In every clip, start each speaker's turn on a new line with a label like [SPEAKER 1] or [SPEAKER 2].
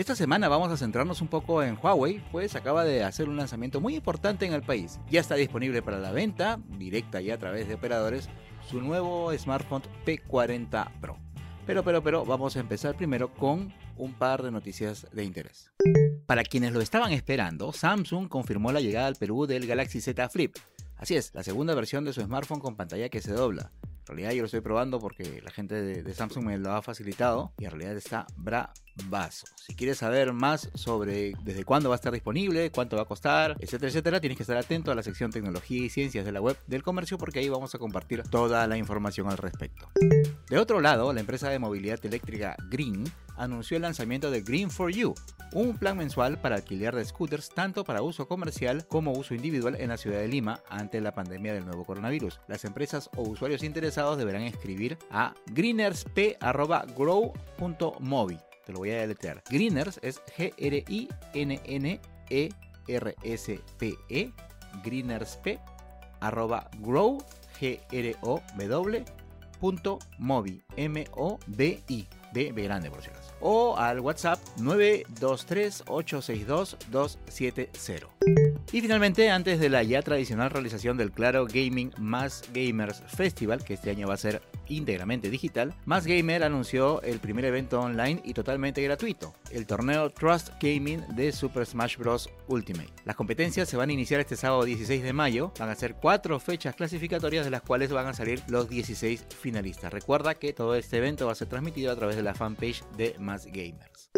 [SPEAKER 1] Esta semana vamos a centrarnos un poco en Huawei, pues acaba de hacer un lanzamiento muy importante en el país. Ya está disponible para la venta, directa y a través de operadores, su nuevo smartphone P40 Pro. Pero, pero, pero, vamos a empezar primero con un par de noticias de interés. Para quienes lo estaban esperando, Samsung confirmó la llegada al Perú del Galaxy Z Flip. Así es, la segunda versión de su smartphone con pantalla que se dobla. En realidad yo lo estoy probando porque la gente de, Samsung me lo ha facilitado y en realidad está Si quieres saber más sobre desde cuándo va a estar disponible, cuánto va a costar, etcétera, etcétera, tienes que estar atento a la sección tecnología y ciencias de la web del comercio porque ahí vamos a compartir toda la información al respecto. De otro lado, la empresa de movilidad eléctrica Green anunció el lanzamiento de Green for You, un plan mensual para alquiler de scooters tanto para uso comercial como uso individual en la ciudad de Lima ante la pandemia del nuevo coronavirus. Las empresas o usuarios interesados deberán escribir a greenersp.grow.mobi. Te lo voy a deletrear. Greeners es G-R-I-N-N-E-R-S-P-E. greenersp.grow g r o w punto mobi m o b i b b grande por si acaso o al WhatsApp 923-862-270. Y finalmente, antes de la ya tradicional realización del Claro Gaming Más Gamers Festival, que este año va a ser íntegramente digital, Más Gamer anunció el primer evento online y totalmente gratuito, el torneo Trust Gaming de Super Smash Bros. Ultimate. Las competencias se van a iniciar este sábado 16 de mayo, van a ser cuatro fechas clasificatorias de las cuales van a salir los 16 finalistas. Recuerda que todo este evento va a ser transmitido a través de la fanpage de Más Gamers.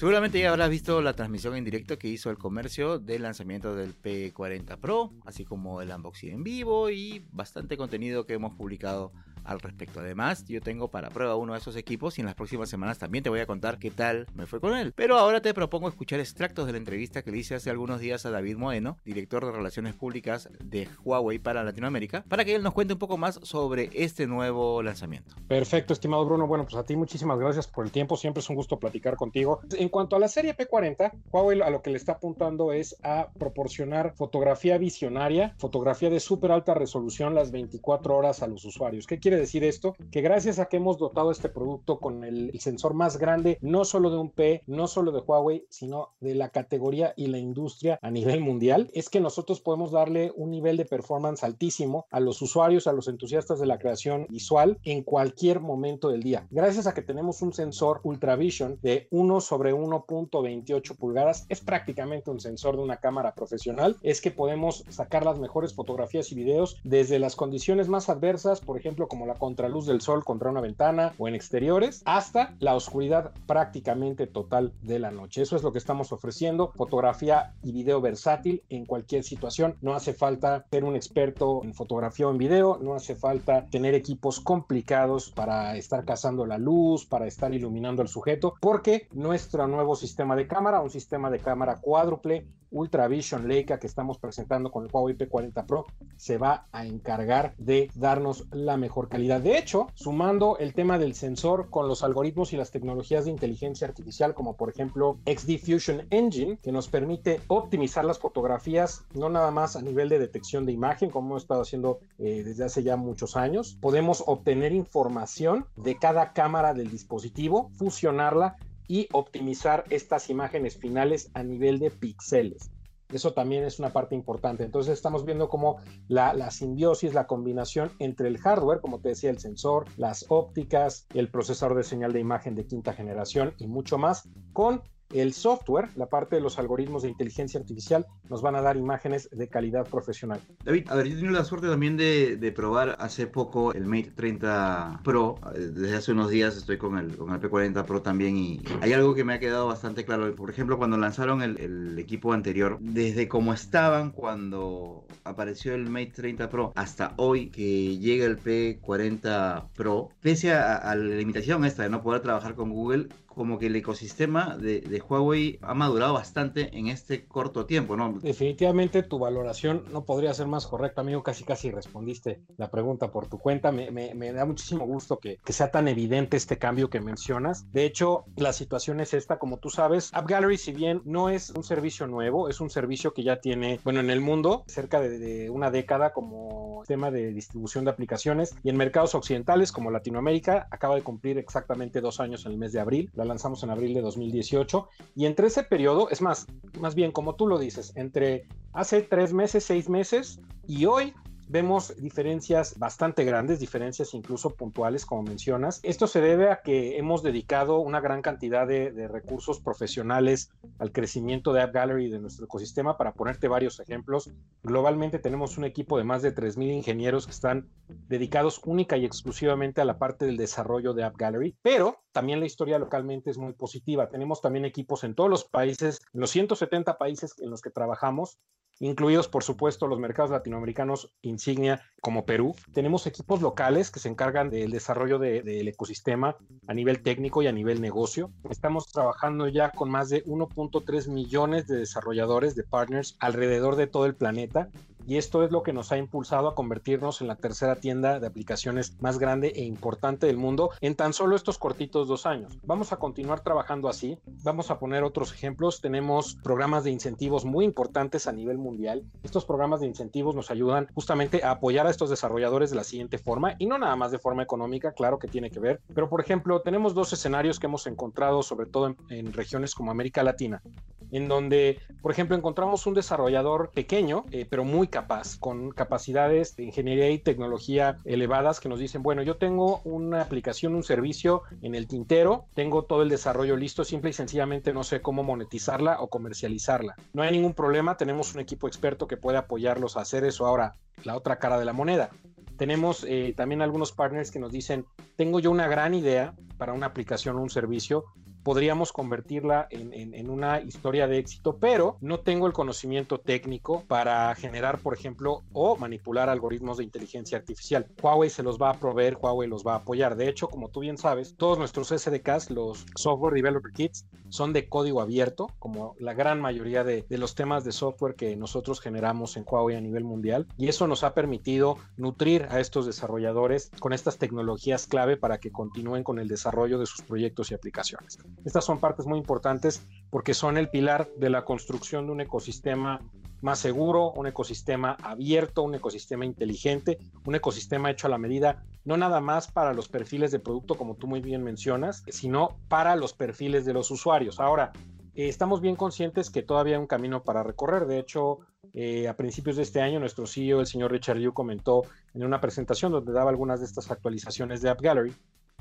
[SPEAKER 1] Seguramente ya habrás visto la transmisión en directo que hizo el comercio del lanzamiento del P40 Pro, así como el unboxing en vivo y bastante contenido que hemos publicado al respecto. Además, yo tengo para prueba uno de esos equipos y en las próximas semanas también te voy a contar qué tal me fue con él. Pero ahora te propongo escuchar extractos de la entrevista que le hice hace algunos días a David Moeno, director de Relaciones Públicas de Huawei para Latinoamérica, para que él nos cuente un poco más sobre este nuevo lanzamiento.
[SPEAKER 2] Perfecto, estimado Bruno. Bueno, pues a ti muchísimas gracias por el tiempo. Siempre es un gusto platicar contigo. En cuanto a la serie P40, Huawei a lo que le está apuntando es a proporcionar fotografía visionaria, fotografía de súper alta resolución las 24 horas a los usuarios. ¿Qué quiere decir esto? Que gracias a que hemos dotado este producto con el, el, sensor más grande, no solo de un P, no solo de Huawei, sino de la categoría y la industria a nivel mundial, es que nosotros podemos darle un nivel de performance altísimo a los usuarios, a los entusiastas de la creación visual en cualquier momento del día. Gracias a que tenemos un sensor Ultravision de 1 sobre 1.28 pulgadas, es prácticamente un sensor de una cámara profesional, es que podemos sacar las mejores fotografías y videos desde las condiciones más adversas, por ejemplo, como la contraluz del sol contra una ventana o en exteriores, hasta la oscuridad prácticamente total de la noche. Eso es lo que estamos ofreciendo, fotografía y video versátil en cualquier situación. No hace falta ser un experto en fotografía o en video, no hace falta tener equipos complicados para estar cazando la luz, para estar iluminando al sujeto, porque nuestro nuevo sistema de cámara, un sistema de cámara cuádruple Ultravision Leica que estamos presentando con el Huawei P40 Pro se va a encargar de darnos la mejor calidad. De hecho, sumando el tema del sensor con los algoritmos y las tecnologías de inteligencia artificial, como por ejemplo XD Fusion Engine, que nos permite optimizar las fotografías, no nada más a nivel de detección de imagen, como hemos estado haciendo eh, desde hace ya muchos años, podemos obtener información de cada cámara del dispositivo, fusionarla y optimizar estas imágenes finales a nivel de píxeles. Eso también es una parte importante. Entonces estamos viendo cómo la, la, simbiosis, la combinación entre el hardware, como te decía, el sensor, las ópticas, el procesador de señal de imagen de quinta generación y mucho más, con el software, la parte de los algoritmos de inteligencia artificial, nos van a dar imágenes de calidad profesional.
[SPEAKER 1] David, a ver, yo he tenido la suerte también de, de, probar hace poco el Mate 30 Pro. Desde hace unos días estoy con el, con el P40 Pro también y hay algo que me ha quedado bastante claro. Por ejemplo, cuando lanzaron el, el equipo anterior, desde cómo estaban cuando apareció el Mate 30 Pro hasta hoy que llega el P40 Pro, pese a, a la limitación esta de no poder trabajar con Google, como que el ecosistema de, de, Huawei ha madurado bastante en este corto tiempo, ¿no?
[SPEAKER 2] Definitivamente tu valoración no podría ser más correcta, amigo. Casi casi respondiste la pregunta por tu cuenta. Me, me, me da muchísimo gusto que, que, sea tan evidente este cambio que mencionas. De hecho, la situación es esta, como tú sabes, App Gallery, si bien no es un servicio nuevo, es un servicio que ya tiene, bueno, en el mundo, cerca de, de una década como tema de distribución de aplicaciones y en mercados occidentales como Latinoamérica acaba de cumplir exactamente dos años en el mes de abril. La lanzamos en abril de 2018 y entre ese periodo, es más, más bien como tú lo dices, entre hace tres meses, seis meses y hoy vemos diferencias bastante grandes, diferencias incluso puntuales, como mencionas. Esto se debe a que hemos dedicado una gran cantidad de, de recursos profesionales al crecimiento de App Gallery de nuestro ecosistema. Para ponerte varios ejemplos, globalmente tenemos un equipo de más de 3.000 ingenieros que están dedicados única y exclusivamente a la parte del desarrollo de App Gallery, pero también la historia localmente es muy positiva. Tenemos también equipos en todos los países, en los 170 países en los que trabajamos, incluidos por supuesto los mercados latinoamericanos insignia como Perú. Tenemos equipos locales que se encargan del desarrollo de, del ecosistema a nivel técnico y a nivel negocio. Estamos trabajando ya con más de 1.3 millones de desarrolladores, de partners alrededor de todo el planeta y esto es lo que nos ha impulsado a convertirnos en la tercera tienda de aplicaciones más grande e importante del mundo en tan solo estos cortitos dos años. Vamos a continuar trabajando así, vamos a poner otros ejemplos, tenemos programas de incentivos muy importantes a nivel mundial. Estos programas de incentivos nos ayudan justamente a apoyar a estos desarrolladores de la siguiente forma y no nada más de forma económica, claro que tiene que ver, pero por ejemplo tenemos dos escenarios que hemos encontrado sobre todo en, regiones como América Latina, en donde por ejemplo encontramos un desarrollador pequeño eh, pero muy capaz, con capacidades de ingeniería y tecnología elevadas que nos dicen, bueno, yo tengo una aplicación, un servicio en el tintero, tengo todo el desarrollo listo, simple y sencillamente no sé cómo monetizarla o comercializarla. No hay ningún problema, tenemos un equipo experto que puede apoyarlos a hacer eso. Ahora, la otra cara de la moneda. Tenemos eh, también algunos partners que nos dicen, tengo yo una gran idea para una aplicación o un servicio, podríamos convertirla en, en, en, una historia de éxito, pero no tengo el conocimiento técnico para generar, por ejemplo, o manipular algoritmos de inteligencia artificial. Huawei se los va a proveer, Huawei los va a apoyar. De hecho, como tú bien sabes, todos nuestros SDKs, los Software Developer Kits, son de código abierto, como la gran mayoría de, de los temas de software que nosotros generamos en Huawei a nivel mundial. Y eso nos ha permitido nutrir a estos desarrolladores con estas tecnologías clave para que continúen con el desarrollo de sus proyectos y aplicaciones. Estas son partes muy importantes porque son el pilar de la construcción de un ecosistema más seguro, un ecosistema abierto, un ecosistema inteligente, un ecosistema hecho a la medida, no nada más para los perfiles de producto, como tú muy bien mencionas, sino para los perfiles de los usuarios. Ahora, eh, estamos bien conscientes que todavía hay un camino para recorrer. De hecho, eh, a principios de este año, nuestro CEO, el señor Richard Liu, comentó en una presentación donde daba algunas de estas actualizaciones de App Gallery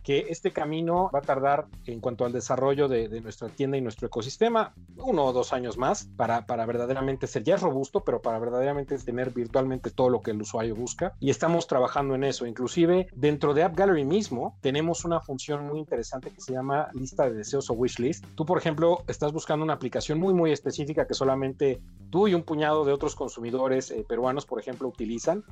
[SPEAKER 2] que este camino va a tardar en cuanto al desarrollo de, de, nuestra tienda y nuestro ecosistema uno o dos años más para, para verdaderamente ser ya es robusto, pero para verdaderamente tener virtualmente todo lo que el usuario busca. Y estamos trabajando en eso. Inclusive dentro de App Gallery mismo tenemos una función muy interesante que se llama lista de deseos o wish list. Tú, por ejemplo, estás buscando una aplicación muy, muy específica que solamente tú y un puñado de otros consumidores eh, peruanos, por ejemplo, utilizan.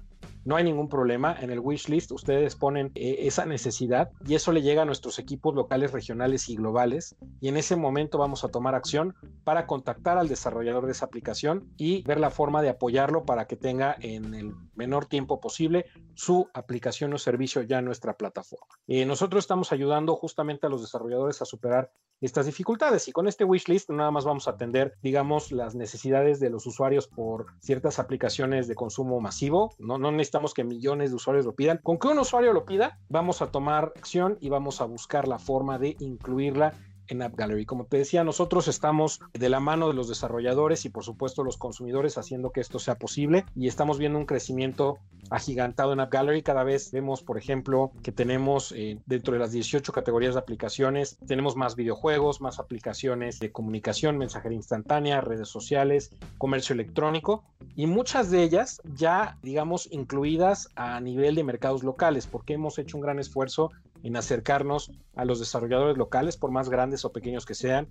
[SPEAKER 2] No hay ningún problema. En el wish list ustedes ponen eh, esa necesidad y eso le llega a nuestros equipos locales, regionales y globales. Y en ese momento vamos a tomar acción para contactar al desarrollador de esa aplicación y ver la forma de apoyarlo para que tenga en el menor tiempo posible su aplicación o servicio ya en nuestra plataforma. Eh, nosotros estamos ayudando justamente a los desarrolladores a superar estas dificultades y con este wishlist nada más vamos a atender, digamos, las necesidades de los usuarios por ciertas aplicaciones de consumo masivo. No, no necesitamos que millones de usuarios lo pidan. Con que un usuario lo pida, vamos a tomar acción y vamos a buscar la forma de incluirla en App Gallery. Como te decía, nosotros estamos de la mano de los desarrolladores y por supuesto los consumidores haciendo que esto sea posible y estamos viendo un crecimiento agigantado en App Gallery. Cada vez vemos, por ejemplo, que tenemos eh, dentro de las 18 categorías de aplicaciones, tenemos más videojuegos, más aplicaciones de comunicación, mensajería instantánea, redes sociales, comercio electrónico y muchas de ellas ya, digamos, incluidas a nivel de mercados locales porque hemos hecho un gran esfuerzo en acercarnos a los desarrolladores locales, por más grandes o pequeños que sean,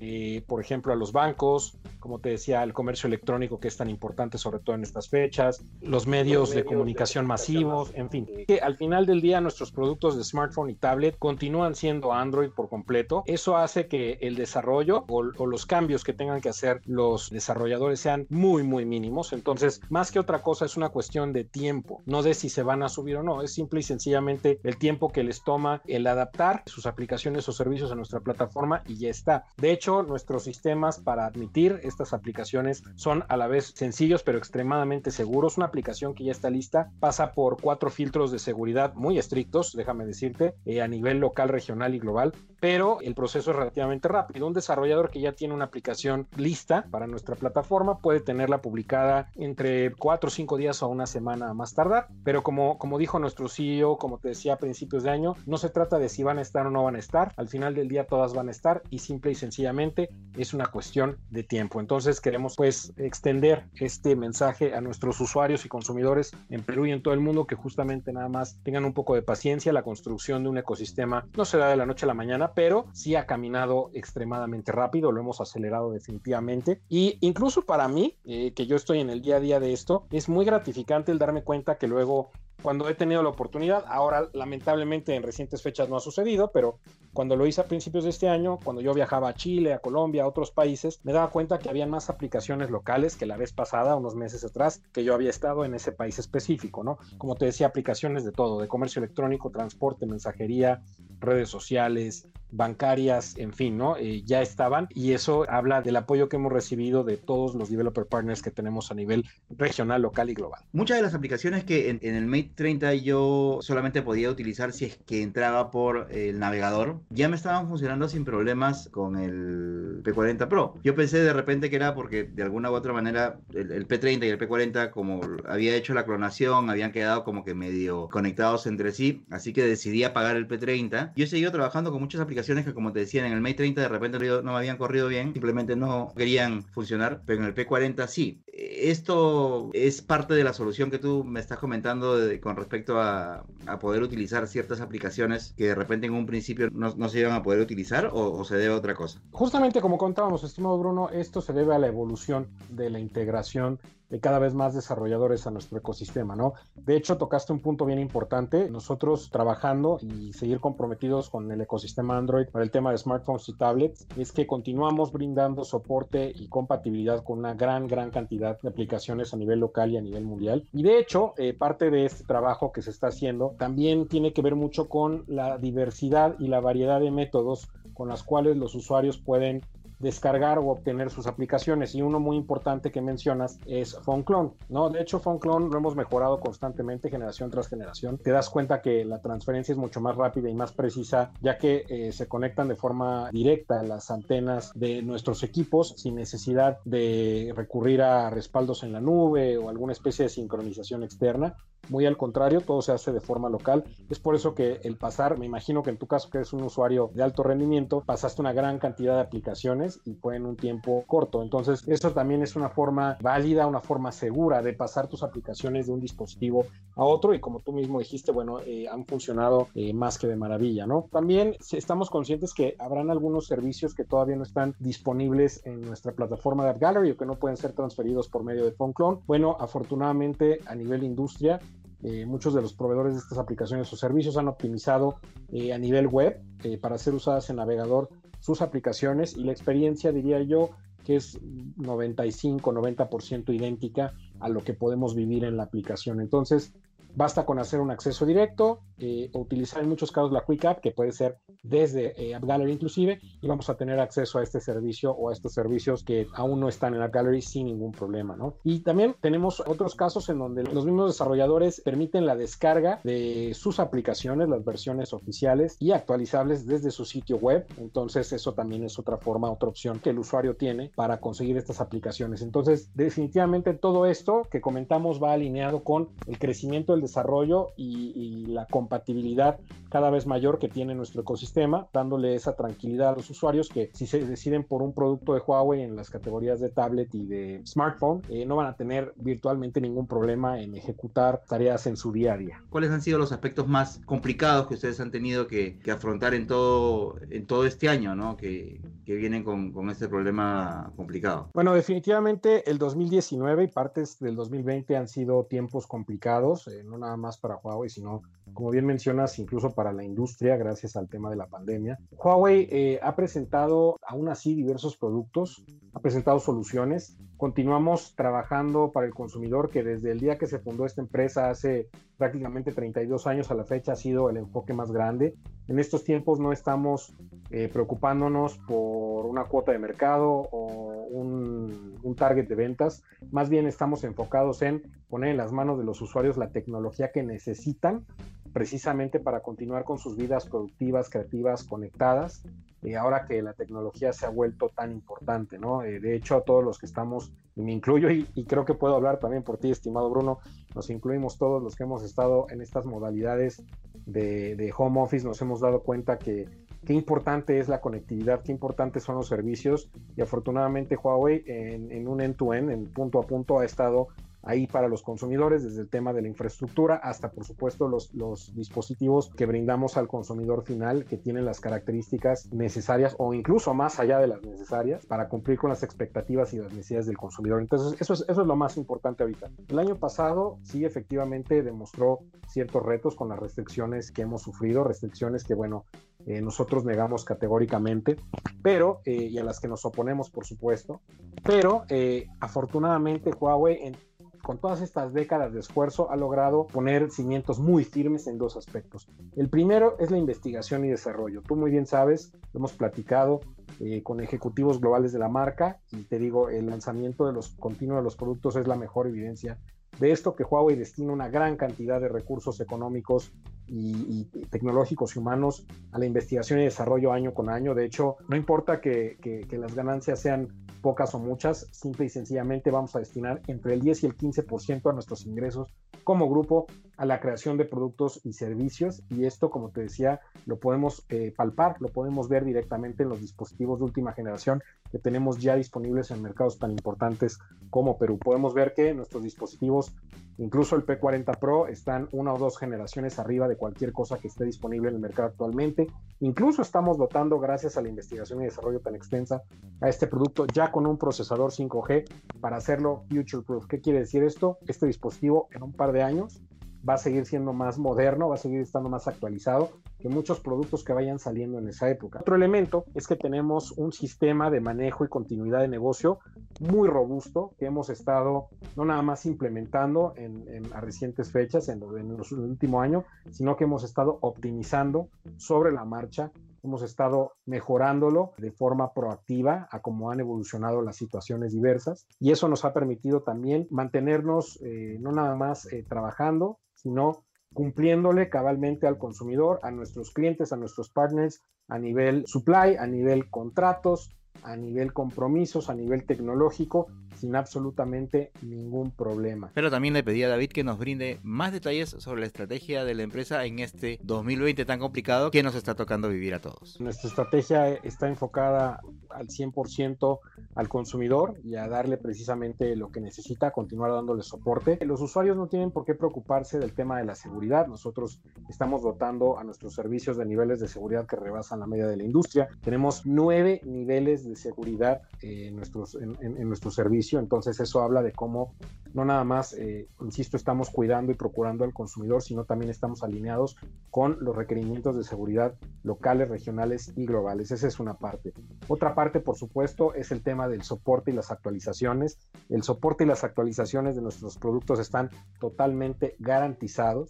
[SPEAKER 2] eh, por ejemplo, a los bancos, como te decía, el comercio electrónico que es tan importante, sobre todo en estas fechas, los medios, de comunicación masivos, en fin. Que al final del día nuestros productos de smartphone y tablet continúan siendo Android por completo. Eso hace que el desarrollo o, o los cambios que tengan que hacer los desarrolladores sean muy, muy mínimos. Entonces, más que otra cosa, es una cuestión de tiempo, no de si se van a subir o no, es simple y sencillamente el tiempo que les toma el adaptar sus aplicaciones o servicios a nuestra plataforma y ya está. De hecho, nuestros sistemas para admitir estas aplicaciones son a la vez sencillos pero extremadamente seguros. Una aplicación que ya está lista pasa por cuatro filtros de seguridad muy estrictos, déjame decirte, eh, a nivel local, regional y global, pero el proceso es relativamente rápido. Un desarrollador que ya tiene una aplicación lista para nuestra plataforma puede tenerla publicada entre cuatro o cinco días o una semana más tardar, pero como, como dijo nuestro CEO, como te decía a principios de año, no se trata de si van a estar o no van a estar, al final del día todas van a estar y simple y sencillamente es una cuestión de tiempo. Entonces queremos pues extender este mensaje a nuestros usuarios y consumidores en Perú y en todo el mundo que justamente nada más tengan un poco de paciencia, la construcción de un ecosistema no se da de la noche a la mañana, pero sí ha caminado extremadamente rápido, lo hemos acelerado definitivamente y incluso para mí, eh, que yo estoy en el día a día de esto, es muy gratificante el darme cuenta que luego cuando he tenido la oportunidad, ahora lamentablemente en recientes fechas no ha sucedido, pero cuando lo hice a principios de este año, cuando yo viajaba a Chile, a Colombia, a otros países, me daba cuenta que había más aplicaciones locales que la vez pasada, unos meses atrás, que yo había estado en ese país específico, ¿no? Como te decía, aplicaciones de todo, de comercio electrónico, transporte, mensajería, redes sociales, bancarias, en fin, ¿no? Eh, ya estaban y eso habla del apoyo que hemos recibido de todos los developer partners que tenemos a nivel regional, local y global.
[SPEAKER 1] Muchas de las aplicaciones que en, en el Mate 30 yo solamente podía utilizar si es que entraba por el navegador, ya me estaban funcionando sin problemas con el P40 Pro. Yo pensé de repente que era porque de alguna u otra manera el, el P30 y el P40 como había hecho la clonación, habían quedado como que medio conectados entre sí, así que decidí apagar el P30. Yo he seguido trabajando con muchas aplicaciones que como te decía en el Mate 30 de repente no me habían corrido bien, simplemente no querían funcionar, pero en el P40 sí. Esto es parte de la solución que tú me estás comentando de, con respecto a, a, poder utilizar ciertas aplicaciones que de repente en un principio no, no se iban a poder utilizar o, o, se debe a otra cosa.
[SPEAKER 2] Justamente como contábamos, estimado Bruno, esto se debe a la evolución de la integración de cada vez más desarrolladores a nuestro ecosistema, ¿no? De hecho, tocaste un punto bien importante. Nosotros trabajando y seguir comprometidos con el ecosistema Android para el tema de smartphones y tablets, es que continuamos brindando soporte y compatibilidad con una gran, gran cantidad de aplicaciones a nivel local y a nivel mundial. Y de hecho, eh, parte de este trabajo que se está haciendo también tiene que ver mucho con la diversidad y la variedad de métodos con las cuales los usuarios pueden descargar o obtener sus aplicaciones. Y uno muy importante que mencionas es PhoneClone, ¿no? De hecho, PhoneClone lo hemos mejorado constantemente, generación tras generación. Te das cuenta que la transferencia es mucho más rápida y más precisa, ya que eh, se conectan de forma directa las antenas de nuestros equipos sin necesidad de recurrir a respaldos en la nube o alguna especie de sincronización externa. Muy al contrario, todo se hace de forma local. Es por eso que el pasar, me imagino que en tu caso que eres un usuario de alto rendimiento, pasaste una gran cantidad de aplicaciones y fue en un tiempo corto. Entonces, eso también es una forma válida, una forma segura de pasar tus aplicaciones de un dispositivo a otro y como tú mismo dijiste, bueno, eh, han funcionado eh, más que de maravilla, ¿no? También estamos conscientes que habrán algunos servicios que todavía no están disponibles en nuestra plataforma de App Gallery o que no pueden ser transferidos por medio de PhoneClone. Bueno, afortunadamente a nivel industria eh, muchos de los proveedores de estas aplicaciones o servicios han optimizado eh, a nivel web eh, para ser usadas en navegador sus aplicaciones y la experiencia diría yo que es 95-90% idéntica a lo que podemos vivir en la aplicación. Entonces, basta con hacer un acceso directo eh, o utilizar en muchos casos la Quick App, que puede ser desde eh, inclusive, y vamos a tener acceso a este servicio o a estos servicios que aún no están en App Gallery sin ningún problema, ¿no? Y también tenemos otros casos en donde los mismos desarrolladores permiten la descarga de sus aplicaciones, las versiones oficiales y actualizables desde su sitio web, entonces eso también es otra forma, otra opción que el usuario tiene para conseguir estas aplicaciones. Entonces, definitivamente todo esto que comentamos va alineado con el crecimiento del el desarrollo y, y, la compatibilidad cada vez mayor que tiene nuestro ecosistema, dándole esa tranquilidad a los usuarios que si se deciden por un producto de Huawei en las categorías de tablet y de smartphone, eh, no van a tener virtualmente ningún problema en ejecutar tareas en su día a día.
[SPEAKER 1] ¿Cuáles han sido los aspectos más complicados que ustedes han tenido que, que afrontar en todo, en todo este año, ¿no? que, que vienen con, con este problema complicado?
[SPEAKER 2] Bueno, definitivamente el 2019 y partes del 2020 han sido tiempos complicados, eh, no nada más para Huawei, sino, como bien mencionas, incluso para la industria, gracias al tema de la pandemia. Huawei eh, ha presentado aún así diversos productos, ha presentado soluciones. Continuamos trabajando para el consumidor, que desde el día que se fundó esta empresa hace prácticamente 32 años a la fecha ha sido el enfoque más grande. En estos tiempos no estamos eh, preocupándonos por una cuota de mercado o un, un, target de ventas, más bien estamos enfocados en poner en las manos de los usuarios la tecnología que necesitan precisamente para continuar con sus vidas productivas, creativas, conectadas, eh, ahora que la tecnología se ha vuelto tan importante, ¿no? Eh, de hecho, a todos los que estamos, y me incluyo, y, creo que puedo hablar también por ti, estimado Bruno, nos incluimos todos los que hemos estado en estas modalidades de, home office, nos hemos dado cuenta que qué importante es la conectividad, qué importantes son los servicios, y afortunadamente Huawei en, en un end-to-end, -end, en punto a punto, ha estado ahí para los consumidores, desde el tema de la infraestructura hasta, por supuesto, los, los, dispositivos que brindamos al consumidor final que tienen las características necesarias o incluso más allá de las necesarias para cumplir con las expectativas y las necesidades del consumidor. Entonces, eso es, eso es lo más importante ahorita. El año pasado sí efectivamente demostró ciertos retos con las restricciones que hemos sufrido, restricciones que, bueno, eh, nosotros negamos categóricamente, pero, eh, y a las que nos oponemos, por supuesto, pero eh, afortunadamente Huawei en con todas estas décadas de esfuerzo ha logrado poner cimientos muy firmes en dos aspectos. El primero es la investigación y desarrollo. Tú muy bien sabes, hemos platicado eh, con ejecutivos globales de la marca y te digo, el lanzamiento de los continuos de los productos es la mejor evidencia de esto que Huawei destina una gran cantidad de recursos económicos y, tecnológicos y humanos a la investigación y desarrollo año con año. De hecho, no importa que las ganancias sean pocas o muchas, simple y sencillamente vamos a destinar entre el 10 y el 15% a nuestros ingresos como grupo a la creación de productos y servicios y esto, como te decía, lo podemos eh, palpar, lo podemos ver directamente en los dispositivos de última generación que tenemos ya disponibles en mercados tan importantes como Perú. Podemos ver que nuestros dispositivos, incluso el P40 Pro, están una o dos generaciones arriba de cualquier cosa que esté disponible en el mercado actualmente. Incluso estamos dotando, gracias a la investigación y desarrollo tan extensa, a este producto ya con un procesador 5G para hacerlo future proof. ¿Qué quiere decir esto? Este dispositivo en un par de años va a seguir siendo más moderno, va a seguir estando más actualizado que muchos productos que vayan saliendo en esa época. Otro elemento es que tenemos un sistema de manejo y continuidad de negocio muy robusto que hemos estado no nada más implementando en, en a recientes fechas, en, en los últimos años, sino que hemos estado optimizando sobre la marcha hemos estado mejorándolo de forma proactiva a cómo han evolucionado las situaciones diversas. Y eso nos ha permitido también mantenernos eh, no nada más eh, trabajando, sino cumpliéndole cabalmente al consumidor, a nuestros clientes, a nuestros partners a nivel supply, a nivel contratos, a nivel compromisos, a nivel tecnológico, sin absolutamente ningún problema.
[SPEAKER 1] Pero también le pedí a David que nos brinde más detalles sobre la estrategia de la empresa en este 2020 tan complicado que nos está tocando vivir a todos.
[SPEAKER 2] Nuestra estrategia está enfocada al 100% al consumidor y a darle precisamente lo que necesita, continuar dándole soporte. Los usuarios no tienen por qué preocuparse del tema de la seguridad. Nosotros estamos dotando a nuestros servicios de niveles de seguridad que rebasan la media de la industria. Tenemos nueve niveles de seguridad en nuestros, en, en, en nuestros servicios entonces eso habla de cómo no nada más, eh, insisto, estamos cuidando y procurando al consumidor, sino también estamos alineados con los requerimientos de seguridad locales, regionales y globales. Esa es una parte. Otra parte, por supuesto, es el tema del soporte y las actualizaciones. El soporte y las actualizaciones de nuestros productos están totalmente garantizados.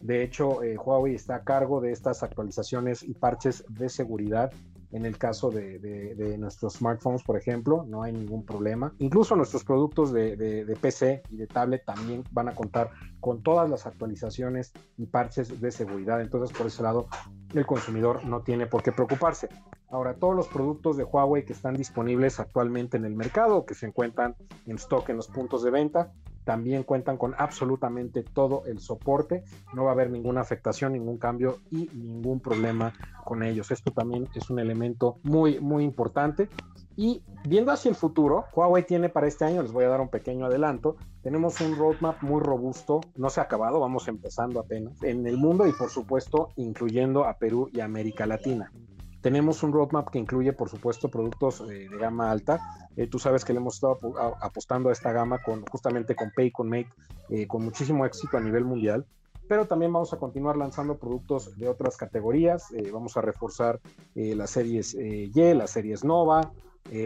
[SPEAKER 2] De hecho, eh, Huawei está a cargo de estas actualizaciones y parches de seguridad en el caso de, de, de, nuestros smartphones, por ejemplo, no hay ningún problema. Incluso nuestros productos de, de, PC y de tablet también van a contar con todas las actualizaciones y parches de seguridad. Entonces, por ese lado, el consumidor no tiene por qué preocuparse. Ahora, todos los productos de Huawei que están disponibles actualmente en el mercado, que se encuentran en stock en los puntos de venta, también cuentan con absolutamente todo el soporte, no va a haber ninguna afectación, ningún cambio y ningún problema con ellos. Esto también es un elemento muy, muy importante. Y viendo hacia el futuro, Huawei tiene para este año, les voy a dar un pequeño adelanto, tenemos un roadmap muy robusto, no se ha acabado, vamos empezando apenas, en el mundo y por supuesto incluyendo a Perú y América Latina. Tenemos un roadmap que incluye, por supuesto, productos eh, de gama alta. Eh, tú sabes que le hemos estado apostando a esta gama con, justamente con Pay, con Make, eh, con muchísimo éxito a nivel mundial pero también vamos a continuar lanzando productos de otras categorías. vamos a reforzar las series Y, las series Nova.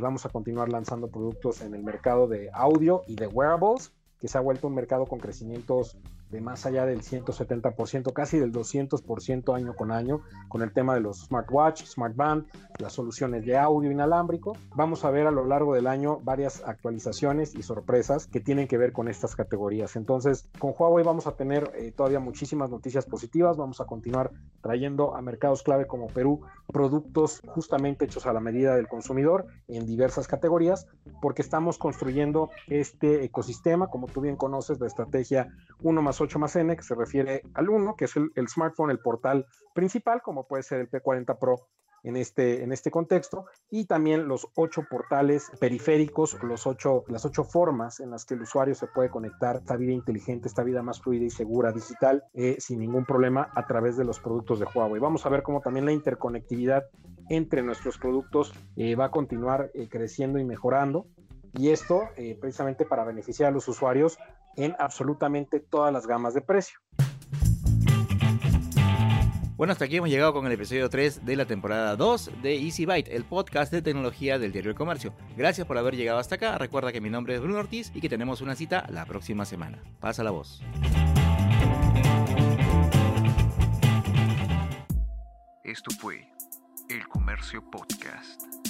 [SPEAKER 2] vamos a continuar lanzando productos en el mercado de audio y de wearables, que se ha vuelto un mercado con crecimientos de más allá del 170%, casi del 200% año con año, con el tema de los smartwatch, smartband, las soluciones de audio inalámbrico. Vamos a ver a lo largo del año varias actualizaciones y sorpresas que tienen que ver con estas categorías. Entonces, con Huawei vamos a tener eh, todavía muchísimas noticias positivas. Vamos a continuar trayendo a mercados clave como Perú productos justamente hechos a la medida del consumidor en diversas categorías, porque estamos construyendo este ecosistema, como tú bien conoces, la estrategia 1 más 8 más N, que se refiere al 1, que es el, smartphone, el portal principal, como puede ser el P40 Pro en este, en este contexto, y también los ocho portales periféricos, los ocho, las ocho formas en las que el usuario se puede conectar esta vida inteligente, esta vida más fluida y segura digital, eh, sin ningún problema a través de los productos de Huawei. Vamos a ver cómo también la interconectividad entre nuestros productos eh, va a continuar eh, creciendo y mejorando. Y esto precisamente para beneficiar a los usuarios en absolutamente todas las gamas de precio.
[SPEAKER 1] Bueno, hasta aquí hemos llegado con el episodio 3 de la temporada 2 de Easy Byte, el podcast de tecnología del diario El Comercio. Gracias por haber llegado hasta acá. Recuerda que mi nombre es Bruno Ortiz y que tenemos una cita la próxima semana. Pasa la voz.
[SPEAKER 3] Esto fue El Comercio Podcast.